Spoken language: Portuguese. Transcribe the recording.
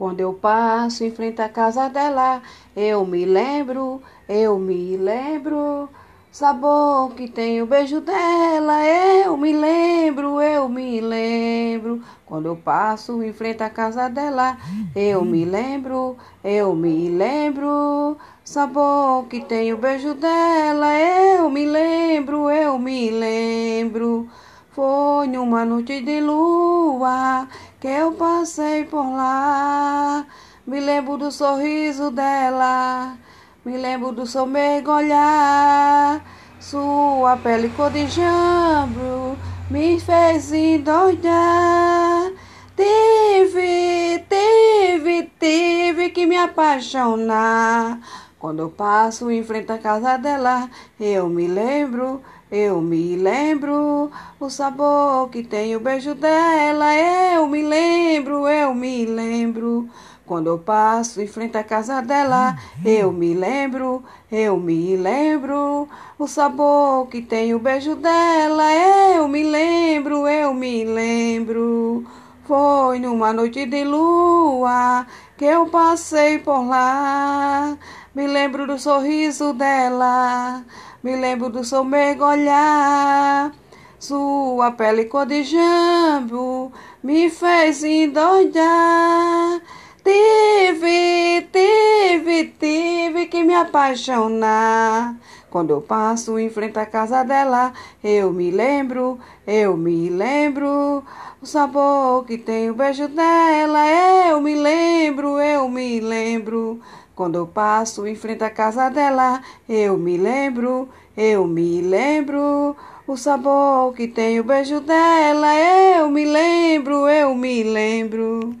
Quando eu passo em frente à casa dela, eu me lembro, eu me lembro. Sabor que tem o beijo dela, eu me lembro, eu me lembro. Quando eu passo em frente à casa dela, eu me lembro, eu me lembro. Sabor que tem o beijo dela, eu me lembro, eu me lembro. Foi numa noite de lua que eu passei por lá. Me lembro do sorriso dela, me lembro do seu mergulhar. Sua pele cor de jambo me fez endoidar. Tive, tive, tive que me apaixonar. Quando eu passo em frente à casa dela, eu me lembro, eu me lembro o sabor que tem o beijo dela. Eu me lembro, eu me lembro. Quando eu passo em frente à casa dela, eu me lembro, eu me lembro o sabor que tem o beijo dela. Eu me lembro, eu me lembro. Foi numa noite de lua que eu passei por lá. Me lembro do sorriso dela, me lembro do seu mergulhar. Sua pele cor de jambo me fez endoidar. Tive, apaixonar. Quando eu passo em frente à casa dela, eu me lembro, eu me lembro o sabor que tem o beijo dela. Eu me lembro, eu me lembro. Quando eu passo em frente à casa dela, eu me lembro, eu me lembro o sabor que tem o beijo dela. Eu me lembro, eu me lembro.